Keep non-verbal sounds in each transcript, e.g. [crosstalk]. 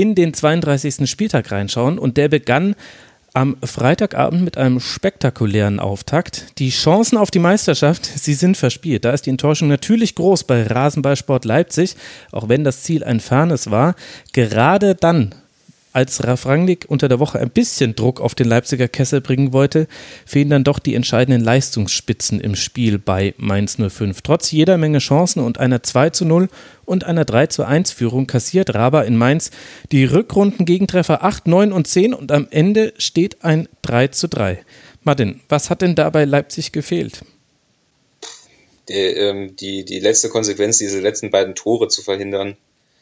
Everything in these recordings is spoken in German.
in den 32. Spieltag reinschauen und der begann am Freitagabend mit einem spektakulären Auftakt. Die Chancen auf die Meisterschaft, sie sind verspielt. Da ist die Enttäuschung natürlich groß bei Rasenballsport Leipzig, auch wenn das Ziel ein fernes war. Gerade dann als Ralf Rangnick unter der Woche ein bisschen Druck auf den Leipziger Kessel bringen wollte, fehlen dann doch die entscheidenden Leistungsspitzen im Spiel bei Mainz 05. Trotz jeder Menge Chancen und einer 2 zu 0 und einer 3 zu 1 Führung kassiert Raber in Mainz die Rückrunden-Gegentreffer 8, 9 und 10 und am Ende steht ein 3 zu 3. Martin, was hat denn dabei Leipzig gefehlt? Die, ähm, die, die letzte Konsequenz, diese letzten beiden Tore zu verhindern.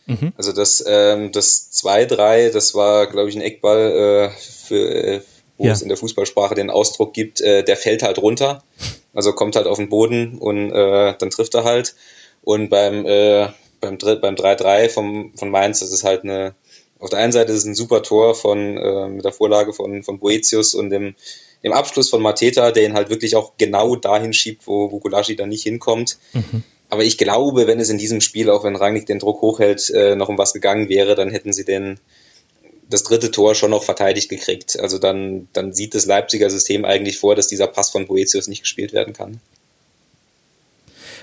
Mhm. Also das, ähm, das 2-3, das war, glaube ich, ein Eckball, äh, für, äh, wo ja. es in der Fußballsprache den Ausdruck gibt, äh, der fällt halt runter. Also kommt halt auf den Boden und äh, dann trifft er halt. Und beim, äh, beim, beim 3-3 vom, von Mainz, das ist halt eine, auf der einen Seite ist es ein super Tor von, äh, mit der Vorlage von, von Boetius und dem, dem Abschluss von Mateta, der ihn halt wirklich auch genau dahin schiebt, wo, Gulaschi dann nicht hinkommt. Mhm. Aber ich glaube, wenn es in diesem Spiel, auch wenn Rangnick den Druck hochhält, äh, noch um was gegangen wäre, dann hätten sie den, das dritte Tor schon noch verteidigt gekriegt. Also dann, dann sieht das Leipziger System eigentlich vor, dass dieser Pass von Boetius nicht gespielt werden kann.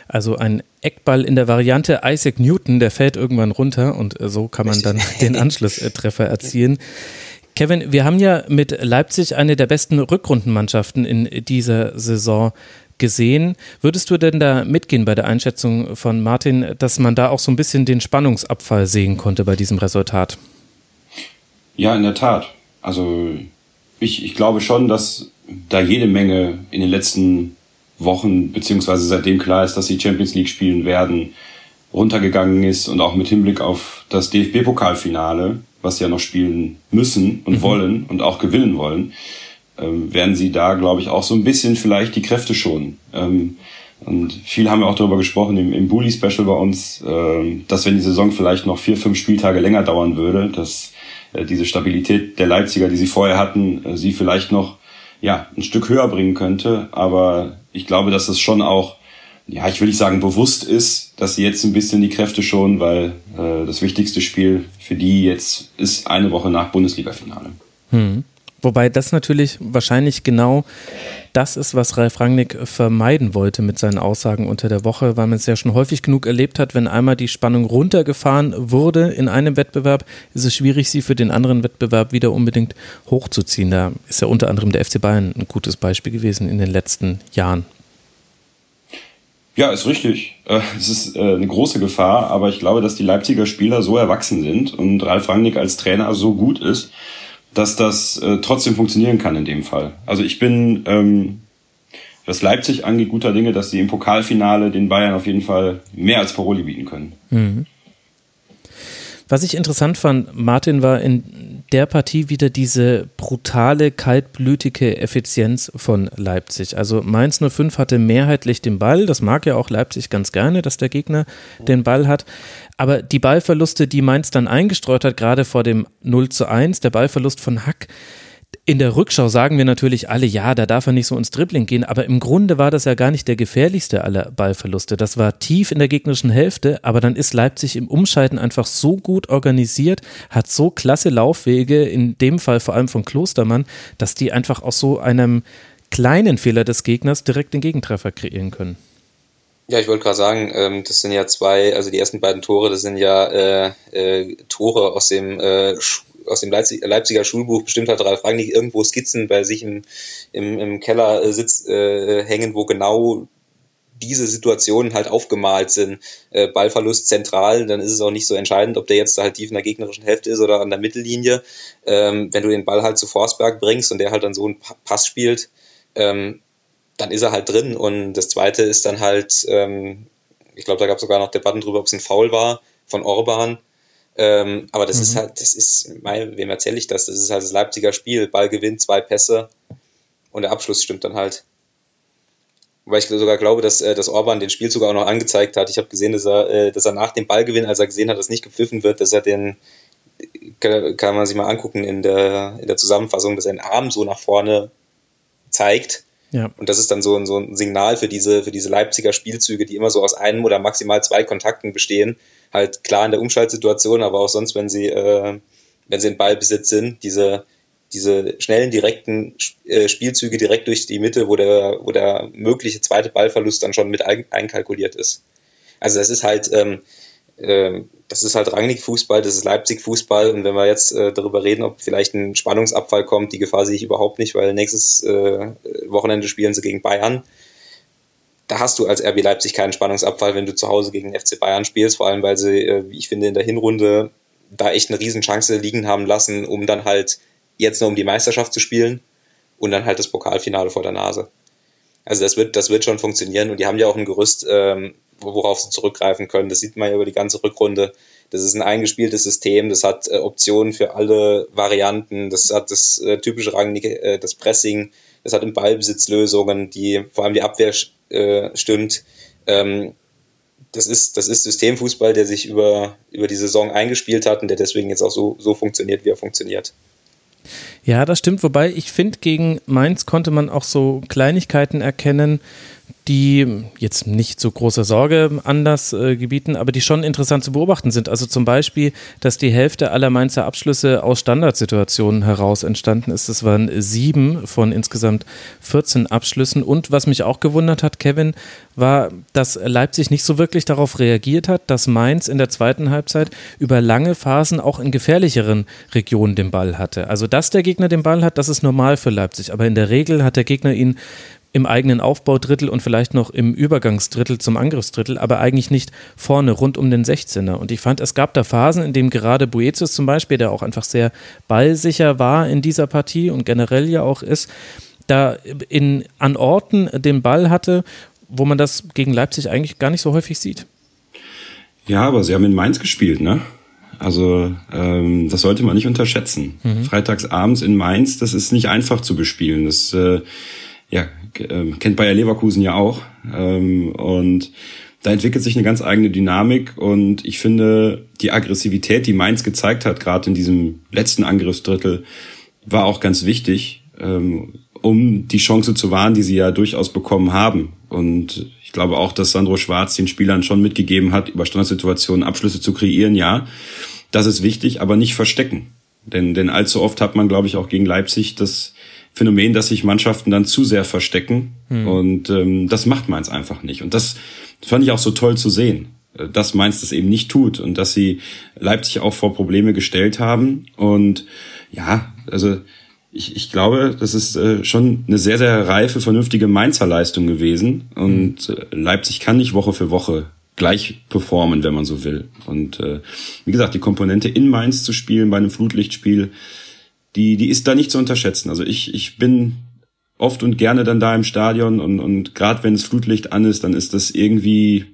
Also ein Eckball in der Variante Isaac Newton, der fällt irgendwann runter und äh, so kann man dann den [laughs] Anschlusstreffer erzielen. Kevin, wir haben ja mit Leipzig eine der besten Rückrundenmannschaften in dieser Saison gesehen. Würdest du denn da mitgehen bei der Einschätzung von Martin, dass man da auch so ein bisschen den Spannungsabfall sehen konnte bei diesem Resultat? Ja, in der Tat. Also ich, ich glaube schon, dass da jede Menge in den letzten Wochen, beziehungsweise seitdem klar ist, dass sie Champions League spielen werden, runtergegangen ist und auch mit Hinblick auf das DFB-Pokalfinale, was sie ja noch spielen müssen und mhm. wollen und auch gewinnen wollen, ähm, werden sie da, glaube ich, auch so ein bisschen vielleicht die Kräfte schonen. Ähm, und viel haben wir auch darüber gesprochen im, im Bully-Special bei uns, äh, dass wenn die Saison vielleicht noch vier, fünf Spieltage länger dauern würde, dass äh, diese Stabilität der Leipziger, die sie vorher hatten, äh, sie vielleicht noch ja, ein Stück höher bringen könnte. Aber ich glaube, dass es schon auch, ja, ich will nicht sagen bewusst ist, dass sie jetzt ein bisschen die Kräfte schonen, weil äh, das wichtigste Spiel für die jetzt ist eine Woche nach Bundesliga-Finale. Hm. Wobei das natürlich wahrscheinlich genau das ist, was Ralf Rangnick vermeiden wollte mit seinen Aussagen unter der Woche, weil man es ja schon häufig genug erlebt hat, wenn einmal die Spannung runtergefahren wurde in einem Wettbewerb, ist es schwierig, sie für den anderen Wettbewerb wieder unbedingt hochzuziehen. Da ist ja unter anderem der FC Bayern ein gutes Beispiel gewesen in den letzten Jahren. Ja, ist richtig. Äh, es ist äh, eine große Gefahr, aber ich glaube, dass die Leipziger Spieler so erwachsen sind und Ralf Rangnick als Trainer so gut ist, dass das äh, trotzdem funktionieren kann in dem Fall. Also ich bin, ähm, was Leipzig angeht, guter Dinge, dass sie im Pokalfinale den Bayern auf jeden Fall mehr als Paroli bieten können. Mhm. Was ich interessant fand, Martin, war in der Partie wieder diese brutale, kaltblütige Effizienz von Leipzig. Also Mainz 05 hatte mehrheitlich den Ball. Das mag ja auch Leipzig ganz gerne, dass der Gegner den Ball hat. Aber die Ballverluste, die Mainz dann eingestreut hat, gerade vor dem 0 zu 1, der Ballverlust von Hack, in der Rückschau sagen wir natürlich alle, ja, da darf er nicht so ins Dribbling gehen, aber im Grunde war das ja gar nicht der gefährlichste aller Ballverluste. Das war tief in der gegnerischen Hälfte, aber dann ist Leipzig im Umschalten einfach so gut organisiert, hat so klasse Laufwege, in dem Fall vor allem von Klostermann, dass die einfach aus so einem kleinen Fehler des Gegners direkt den Gegentreffer kreieren können. Ja, ich wollte gerade sagen, ähm, das sind ja zwei, also die ersten beiden Tore, das sind ja äh, äh, Tore aus dem äh, aus dem Leipzig, Leipziger Schulbuch. Bestimmt hat Ralf Rangnick irgendwo Skizzen bei sich im, im, im Keller äh, äh, hängen, wo genau diese Situationen halt aufgemalt sind. Äh, Ballverlust zentral, dann ist es auch nicht so entscheidend, ob der jetzt halt tief in der gegnerischen Hälfte ist oder an der Mittellinie. Ähm, wenn du den Ball halt zu Forsberg bringst und der halt dann so einen Pass spielt, ähm, dann ist er halt drin. Und das zweite ist dann halt, ähm, ich glaube, da gab es sogar noch Debatten drüber, ob es ein Foul war von Orban. Ähm, aber das mhm. ist halt, das ist, mein, wem erzähle ich das? Das ist halt das Leipziger Spiel. Ball gewinnt, zwei Pässe und der Abschluss stimmt dann halt. Weil ich sogar glaube, dass, äh, dass Orban den Spielzug auch noch angezeigt hat. Ich habe gesehen, dass er, äh, dass er nach dem Ballgewinn, als er gesehen hat, dass nicht gepfiffen wird, dass er den, kann, kann man sich mal angucken in der, in der Zusammenfassung, dass er den Arm so nach vorne zeigt. Ja. Und das ist dann so ein, so ein Signal für diese, für diese Leipziger Spielzüge, die immer so aus einem oder maximal zwei Kontakten bestehen. Halt klar in der Umschaltsituation, aber auch sonst, wenn sie, äh, wenn sie in Ballbesitz sind, diese, diese schnellen, direkten äh, Spielzüge direkt durch die Mitte, wo der, wo der mögliche zweite Ballverlust dann schon mit ein, einkalkuliert ist. Also das ist halt, ähm, äh, das ist halt Rangnick-Fußball, das ist Leipzig-Fußball und wenn wir jetzt äh, darüber reden, ob vielleicht ein Spannungsabfall kommt, die Gefahr sehe ich überhaupt nicht, weil nächstes äh, Wochenende spielen sie gegen Bayern. Da hast du als RB Leipzig keinen Spannungsabfall, wenn du zu Hause gegen FC Bayern spielst, vor allem weil sie, äh, wie ich finde, in der Hinrunde da echt eine Riesenchance liegen haben lassen, um dann halt jetzt nur um die Meisterschaft zu spielen und dann halt das Pokalfinale vor der Nase. Also das wird, das wird schon funktionieren und die haben ja auch ein Gerüst, ähm, worauf sie zurückgreifen können. Das sieht man ja über die ganze Rückrunde. Das ist ein eingespieltes System, das hat äh, Optionen für alle Varianten, das hat das äh, typische Rang, äh, das Pressing, das hat im Ballbesitz Lösungen, die vor allem die Abwehr äh, stimmt. Ähm, das ist, das ist Systemfußball, der sich über, über die Saison eingespielt hat und der deswegen jetzt auch so, so funktioniert, wie er funktioniert. Ja, das stimmt. Wobei ich finde, gegen Mainz konnte man auch so Kleinigkeiten erkennen, die jetzt nicht so große Sorge anders äh, gebieten, aber die schon interessant zu beobachten sind. Also zum Beispiel, dass die Hälfte aller Mainzer Abschlüsse aus Standardsituationen heraus entstanden ist. Das waren sieben von insgesamt 14 Abschlüssen. Und was mich auch gewundert hat, Kevin, war, dass Leipzig nicht so wirklich darauf reagiert hat, dass Mainz in der zweiten Halbzeit über lange Phasen auch in gefährlicheren Regionen den Ball hatte. Also, dass der Gegner den Ball hat, das ist normal für Leipzig. Aber in der Regel hat der Gegner ihn im eigenen Aufbaudrittel und vielleicht noch im Übergangsdrittel zum Angriffsdrittel, aber eigentlich nicht vorne rund um den 16er. Und ich fand, es gab da Phasen, in denen gerade Boetius zum Beispiel, der auch einfach sehr ballsicher war in dieser Partie und generell ja auch ist, da in, an Orten den Ball hatte, wo man das gegen Leipzig eigentlich gar nicht so häufig sieht. Ja, aber sie haben in Mainz gespielt, ne? Also ähm, das sollte man nicht unterschätzen. Mhm. Freitags abends in Mainz, das ist nicht einfach zu bespielen. Das äh, ja, äh, kennt Bayer Leverkusen ja auch. Ähm, und da entwickelt sich eine ganz eigene Dynamik und ich finde, die Aggressivität, die Mainz gezeigt hat, gerade in diesem letzten Angriffsdrittel, war auch ganz wichtig, ähm, um die Chance zu wahren, die sie ja durchaus bekommen haben. Und ich glaube auch, dass Sandro Schwarz den Spielern schon mitgegeben hat, über Standardsituationen Abschlüsse zu kreieren, ja. Das ist wichtig, aber nicht verstecken. Denn, denn allzu oft hat man, glaube ich, auch gegen Leipzig das Phänomen, dass sich Mannschaften dann zu sehr verstecken. Hm. Und ähm, das macht Mainz einfach nicht. Und das fand ich auch so toll zu sehen, äh, dass Mainz das eben nicht tut und dass sie Leipzig auch vor Probleme gestellt haben. Und ja, also ich, ich glaube, das ist äh, schon eine sehr, sehr reife, vernünftige Mainzer Leistung gewesen. Und äh, Leipzig kann nicht Woche für Woche gleich performen, wenn man so will. Und äh, wie gesagt, die Komponente in Mainz zu spielen bei einem Flutlichtspiel, die, die ist da nicht zu unterschätzen. Also ich, ich bin oft und gerne dann da im Stadion und, und gerade wenn es Flutlicht an ist, dann ist das irgendwie,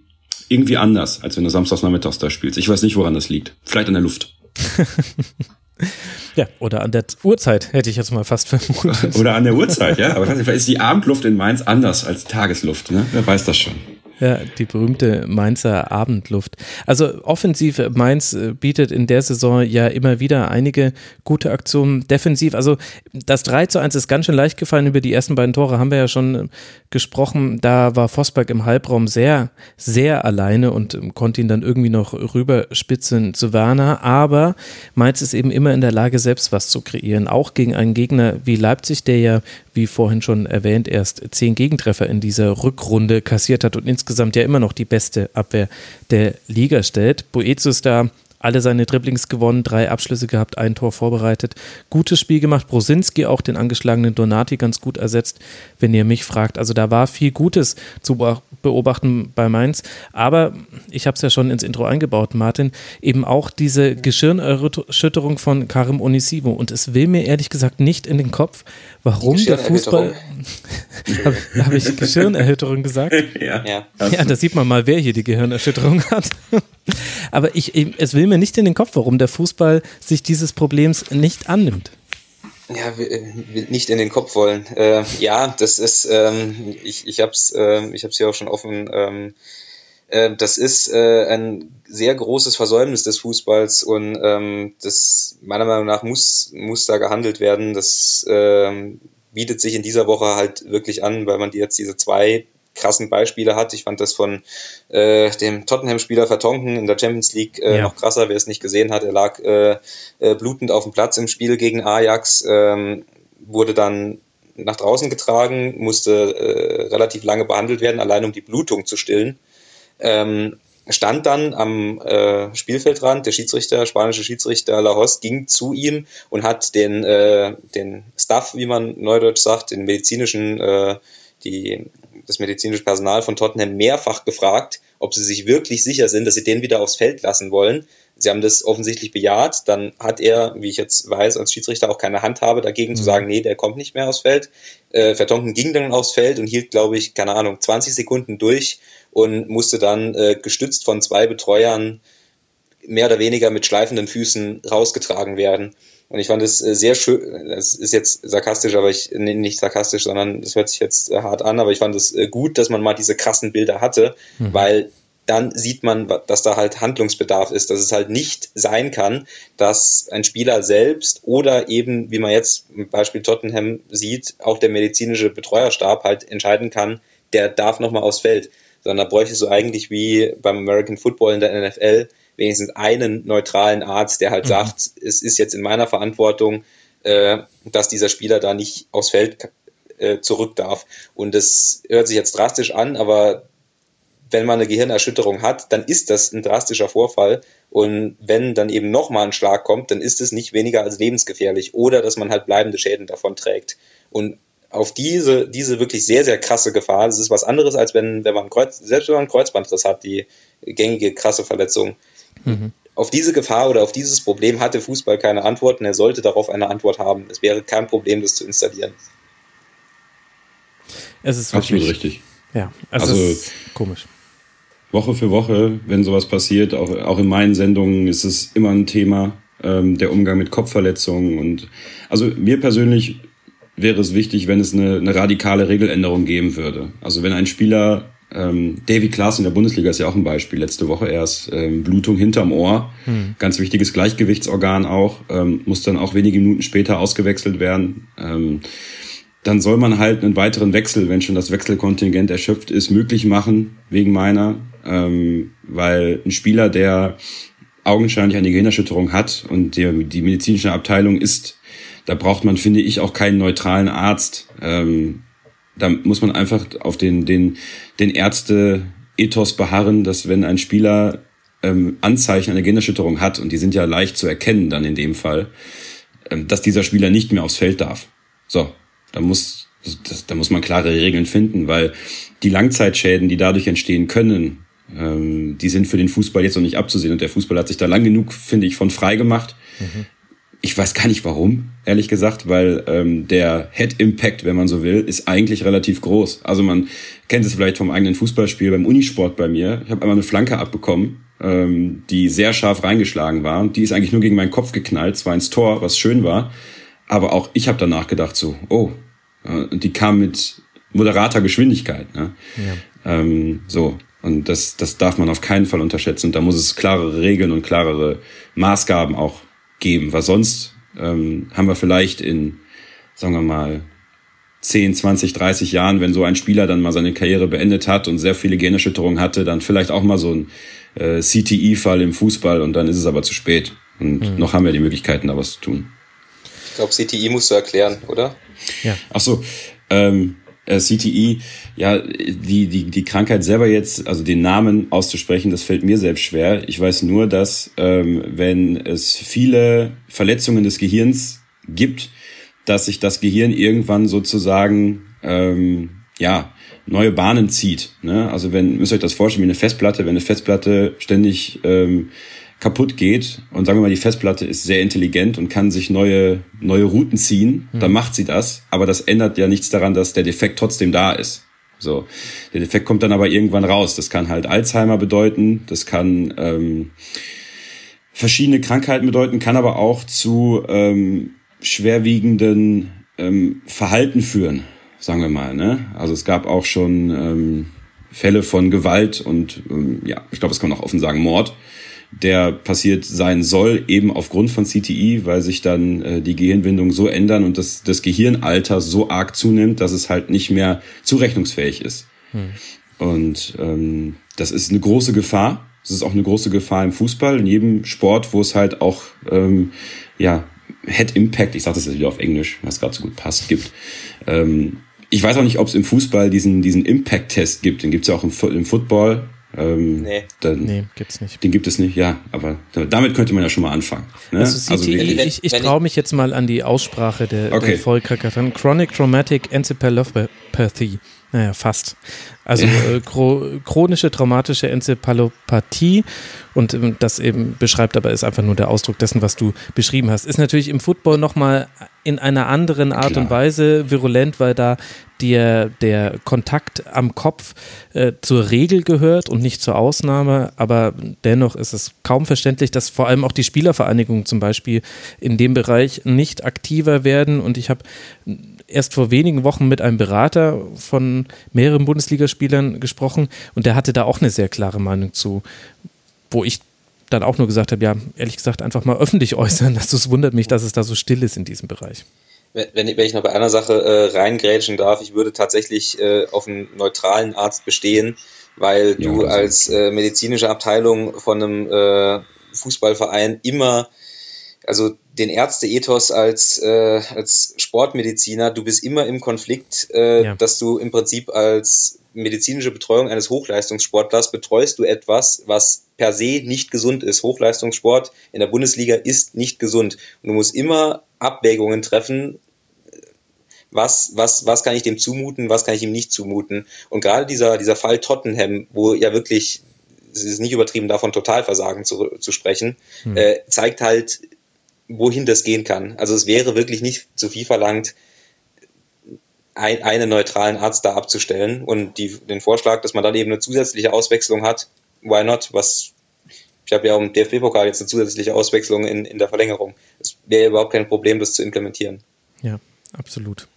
irgendwie anders, als wenn du samstags nachmittags da spielst. Ich weiß nicht, woran das liegt. Vielleicht an der Luft. [laughs] ja, oder an der Uhrzeit, hätte ich jetzt mal fast vermutet. Oder an der Uhrzeit, ja. Aber vielleicht ist die Abendluft in Mainz anders als Tagesluft, ne? Wer weiß das schon. Ja, die berühmte Mainzer Abendluft. Also offensiv, Mainz äh, bietet in der Saison ja immer wieder einige gute Aktionen. Defensiv, also das 3 zu 1 ist ganz schön leicht gefallen. Über die ersten beiden Tore haben wir ja schon äh, gesprochen. Da war Vosberg im Halbraum sehr, sehr alleine und ähm, konnte ihn dann irgendwie noch rüberspitzen zu Werner. Aber Mainz ist eben immer in der Lage, selbst was zu kreieren. Auch gegen einen Gegner wie Leipzig, der ja wie vorhin schon erwähnt, erst zehn Gegentreffer in dieser Rückrunde kassiert hat und insgesamt ja immer noch die beste Abwehr der Liga stellt. Boetius da alle seine Dribblings gewonnen, drei Abschlüsse gehabt, ein Tor vorbereitet. Gutes Spiel gemacht. Brosinski auch den angeschlagenen Donati ganz gut ersetzt, wenn ihr mich fragt. Also da war viel Gutes zu beobachten bei Mainz. Aber ich habe es ja schon ins Intro eingebaut, Martin, eben auch diese Geschirnerschütterung von Karim Onisivo. Und es will mir ehrlich gesagt nicht in den Kopf, warum der Fußball. [laughs] Habe hab ich Geschirnerschütterung gesagt? [laughs] ja. Ja. ja, da sieht man mal, wer hier die Gehirnerschütterung [laughs] hat. Aber ich, es will mir nicht in den Kopf, warum der Fußball sich dieses Problems nicht annimmt. Ja, äh, nicht in den Kopf wollen. Äh, ja, das ist, ähm, ich, ich habe es äh, hier auch schon offen. Ähm, äh, das ist äh, ein sehr großes Versäumnis des Fußballs und ähm, das meiner Meinung nach muss, muss da gehandelt werden. Das ähm, bietet sich in dieser Woche halt wirklich an, weil man jetzt diese zwei krassen Beispiele hat. Ich fand das von äh, dem Tottenham-Spieler Vertonken in der Champions League äh, ja. noch krasser, wer es nicht gesehen hat. Er lag äh, äh, blutend auf dem Platz im Spiel gegen Ajax, ähm, wurde dann nach draußen getragen, musste äh, relativ lange behandelt werden, allein um die Blutung zu stillen. Ähm, stand dann am äh, Spielfeldrand, der Schiedsrichter, spanische Schiedsrichter Lajos, ging zu ihm und hat den, äh, den Staff, wie man neudeutsch sagt, den medizinischen, äh, die das medizinische Personal von Tottenham mehrfach gefragt, ob sie sich wirklich sicher sind, dass sie den wieder aufs Feld lassen wollen. Sie haben das offensichtlich bejaht. Dann hat er, wie ich jetzt weiß, als Schiedsrichter auch keine Handhabe dagegen mhm. zu sagen, nee, der kommt nicht mehr aufs Feld. Äh, Vertonken ging dann aufs Feld und hielt, glaube ich, keine Ahnung, 20 Sekunden durch und musste dann äh, gestützt von zwei Betreuern mehr oder weniger mit schleifenden Füßen rausgetragen werden. Und ich fand es äh, sehr schön, das ist jetzt sarkastisch, aber ich, nee, nicht sarkastisch, sondern das hört sich jetzt äh, hart an, aber ich fand es äh, gut, dass man mal diese krassen Bilder hatte, mhm. weil dann sieht man, dass da halt Handlungsbedarf ist, dass es halt nicht sein kann, dass ein Spieler selbst oder eben, wie man jetzt im Beispiel Tottenham sieht, auch der medizinische Betreuerstab halt entscheiden kann, der darf nochmal aufs Feld. Sondern da bräuchte so eigentlich wie beim American Football in der NFL wenigstens einen neutralen Arzt, der halt mhm. sagt, es ist jetzt in meiner Verantwortung, äh, dass dieser Spieler da nicht aufs Feld äh, zurück darf. Und das hört sich jetzt drastisch an, aber wenn man eine Gehirnerschütterung hat, dann ist das ein drastischer Vorfall. Und wenn dann eben nochmal ein Schlag kommt, dann ist es nicht weniger als lebensgefährlich oder dass man halt bleibende Schäden davon trägt. Und auf diese, diese wirklich sehr, sehr krasse Gefahr, das ist was anderes, als wenn, wenn man Kreuz, selbst wenn man einen Kreuzbandriss hat, die gängige krasse Verletzung, Mhm. Auf diese Gefahr oder auf dieses Problem hatte Fußball keine Antwort und er sollte darauf eine Antwort haben. Es wäre kein Problem, das zu installieren. Es ist absolut richtig. Ja, es also ist komisch. Woche für Woche, wenn sowas passiert, auch, auch in meinen Sendungen ist es immer ein Thema, ähm, der Umgang mit Kopfverletzungen. Und also mir persönlich wäre es wichtig, wenn es eine, eine radikale Regeländerung geben würde. Also wenn ein Spieler ähm, Davy Klaas in der Bundesliga ist ja auch ein Beispiel. Letzte Woche erst ähm, Blutung hinterm Ohr. Hm. Ganz wichtiges Gleichgewichtsorgan auch. Ähm, muss dann auch wenige Minuten später ausgewechselt werden. Ähm, dann soll man halt einen weiteren Wechsel, wenn schon das Wechselkontingent erschöpft ist, möglich machen, wegen meiner. Ähm, weil ein Spieler, der augenscheinlich eine Gehirnerschütterung hat und die, die medizinische Abteilung ist, da braucht man, finde ich, auch keinen neutralen Arzt. Ähm, da muss man einfach auf den, den, den Ärzte-Ethos beharren, dass wenn ein Spieler ähm, Anzeichen einer Gehirnerschütterung hat, und die sind ja leicht zu erkennen dann in dem Fall, ähm, dass dieser Spieler nicht mehr aufs Feld darf. So, da muss, das, da muss man klare Regeln finden, weil die Langzeitschäden, die dadurch entstehen können, ähm, die sind für den Fußball jetzt noch nicht abzusehen. Und der Fußball hat sich da lang genug, finde ich, von frei gemacht. Mhm ich weiß gar nicht warum, ehrlich gesagt, weil ähm, der Head Impact, wenn man so will, ist eigentlich relativ groß. Also man kennt es vielleicht vom eigenen Fußballspiel beim Unisport bei mir. Ich habe einmal eine Flanke abbekommen, ähm, die sehr scharf reingeschlagen war. Und die ist eigentlich nur gegen meinen Kopf geknallt, zwar ins Tor, was schön war. Aber auch ich habe danach gedacht so, oh, äh, und die kam mit moderater Geschwindigkeit. Ne? Ja. Ähm, so. Und das, das darf man auf keinen Fall unterschätzen. Und da muss es klarere Regeln und klarere Maßgaben auch geben, weil sonst ähm, haben wir vielleicht in, sagen wir mal, 10, 20, 30 Jahren, wenn so ein Spieler dann mal seine Karriere beendet hat und sehr viele Generschütterungen hatte, dann vielleicht auch mal so ein äh, CTI-Fall im Fußball und dann ist es aber zu spät. Und mhm. noch haben wir die Möglichkeiten, da was zu tun. Ich glaube, CTI musst du erklären, oder? Ja. Ach so, ähm, äh, CTI, ja, die, die, die Krankheit selber jetzt, also den Namen auszusprechen, das fällt mir selbst schwer. Ich weiß nur, dass ähm, wenn es viele Verletzungen des Gehirns gibt, dass sich das Gehirn irgendwann sozusagen ähm, ja neue Bahnen zieht. Ne? Also wenn müsst ihr euch das vorstellen wie eine Festplatte, wenn eine Festplatte ständig ähm, kaputt geht und sagen wir mal, die Festplatte ist sehr intelligent und kann sich neue, neue Routen ziehen, mhm. dann macht sie das. Aber das ändert ja nichts daran, dass der Defekt trotzdem da ist. So, der Defekt kommt dann aber irgendwann raus. Das kann halt Alzheimer bedeuten, das kann ähm, verschiedene Krankheiten bedeuten, kann aber auch zu ähm, schwerwiegenden ähm, Verhalten führen, sagen wir mal. Ne? Also es gab auch schon ähm, Fälle von Gewalt und ähm, ja, ich glaube, es kann man auch offen sagen, Mord der passiert sein soll, eben aufgrund von CTI, weil sich dann äh, die Gehirnwindungen so ändern und das, das Gehirnalter so arg zunimmt, dass es halt nicht mehr zurechnungsfähig ist. Hm. Und ähm, das ist eine große Gefahr. Das ist auch eine große Gefahr im Fußball, in jedem Sport, wo es halt auch ähm, ja, Head Impact, ich sage das jetzt wieder auf Englisch, was gerade so gut passt, gibt. Ähm, ich weiß auch nicht, ob es im Fußball diesen, diesen Impact-Test gibt. Den gibt es ja auch im, im Football. Ähm, nee. Dann, nee, gibt's nicht. Den gibt es nicht, ja, aber damit könnte man ja schon mal anfangen. Ne? Also, also die, ich, ich traue mich jetzt mal an die Aussprache der, okay. der Vollkrankheit Chronic Traumatic Encephalopathy. Naja, fast. Also äh, chronische traumatische Enzephalopathie und ähm, das eben beschreibt aber ist einfach nur der Ausdruck dessen, was du beschrieben hast. Ist natürlich im Football nochmal in einer anderen Art Klar. und Weise virulent, weil da der, der Kontakt am Kopf äh, zur Regel gehört und nicht zur Ausnahme. Aber dennoch ist es kaum verständlich, dass vor allem auch die Spielervereinigungen zum Beispiel in dem Bereich nicht aktiver werden. Und ich habe erst vor wenigen Wochen mit einem Berater von mehreren Bundesligaspielern gesprochen und der hatte da auch eine sehr klare Meinung zu, wo ich dann auch nur gesagt habe, ja, ehrlich gesagt, einfach mal öffentlich äußern, [laughs] dass es wundert mich, dass es da so still ist in diesem Bereich. Wenn, wenn ich noch bei einer Sache äh, reingrätschen darf, ich würde tatsächlich äh, auf einen neutralen Arzt bestehen, weil ja, du als äh, medizinische Abteilung von einem äh, Fußballverein immer also den Ärzte-Ethos als, äh, als Sportmediziner, du bist immer im Konflikt, äh, ja. dass du im Prinzip als medizinische Betreuung eines Hochleistungssportlers betreust du etwas, was per se nicht gesund ist. Hochleistungssport in der Bundesliga ist nicht gesund. Und du musst immer Abwägungen treffen, was, was, was kann ich dem zumuten, was kann ich ihm nicht zumuten. Und gerade dieser, dieser Fall Tottenham, wo ja wirklich, es ist nicht übertrieben, davon Totalversagen zu, zu sprechen, hm. äh, zeigt halt, wohin das gehen kann. Also es wäre wirklich nicht zu viel verlangt, ein, einen neutralen Arzt da abzustellen und die, den Vorschlag, dass man dann eben eine zusätzliche Auswechslung hat, why not? Was ich habe ja im DFB-Pokal jetzt eine zusätzliche Auswechslung in, in der Verlängerung. Es wäre überhaupt kein Problem, das zu implementieren. Ja, absolut.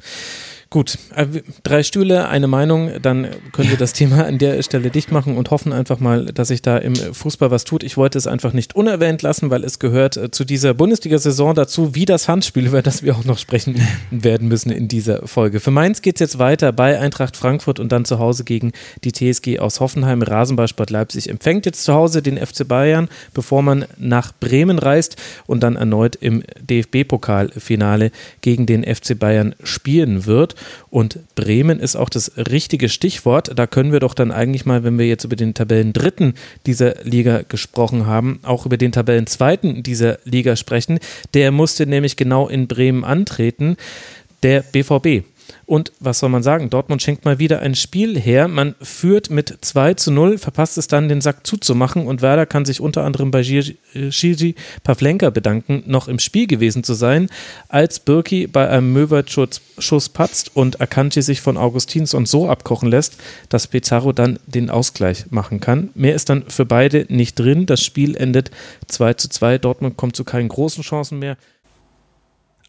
Gut, äh, drei Stühle, eine Meinung, dann können wir das [laughs] Thema an der Stelle dicht machen und hoffen einfach mal, dass sich da im Fußball was tut. Ich wollte es einfach nicht unerwähnt lassen, weil es gehört äh, zu dieser Bundesliga-Saison dazu, wie das Handspiel, über das wir auch noch sprechen [laughs] werden müssen in dieser Folge. Für Mainz geht es jetzt weiter bei Eintracht Frankfurt und dann zu Hause gegen die TSG aus Hoffenheim. Rasenballsport Leipzig empfängt jetzt zu Hause den FC Bayern, bevor man nach Bremen reist und dann erneut im DFB-Pokalfinale gegen den FC Bayern spielen wird. Und Bremen ist auch das richtige Stichwort. Da können wir doch dann eigentlich mal, wenn wir jetzt über den Tabellendritten dieser Liga gesprochen haben, auch über den Tabellenzweiten dieser Liga sprechen. Der musste nämlich genau in Bremen antreten, der BVB. Und was soll man sagen? Dortmund schenkt mal wieder ein Spiel her. Man führt mit 2 zu 0, verpasst es dann, den Sack zuzumachen. Und Werder kann sich unter anderem bei Gigi Pavlenka bedanken, noch im Spiel gewesen zu sein, als Birki bei einem Möwert-Schuss patzt und Akanji sich von Augustins und so abkochen lässt, dass Pizarro dann den Ausgleich machen kann. Mehr ist dann für beide nicht drin. Das Spiel endet 2 zu 2. Dortmund kommt zu keinen großen Chancen mehr.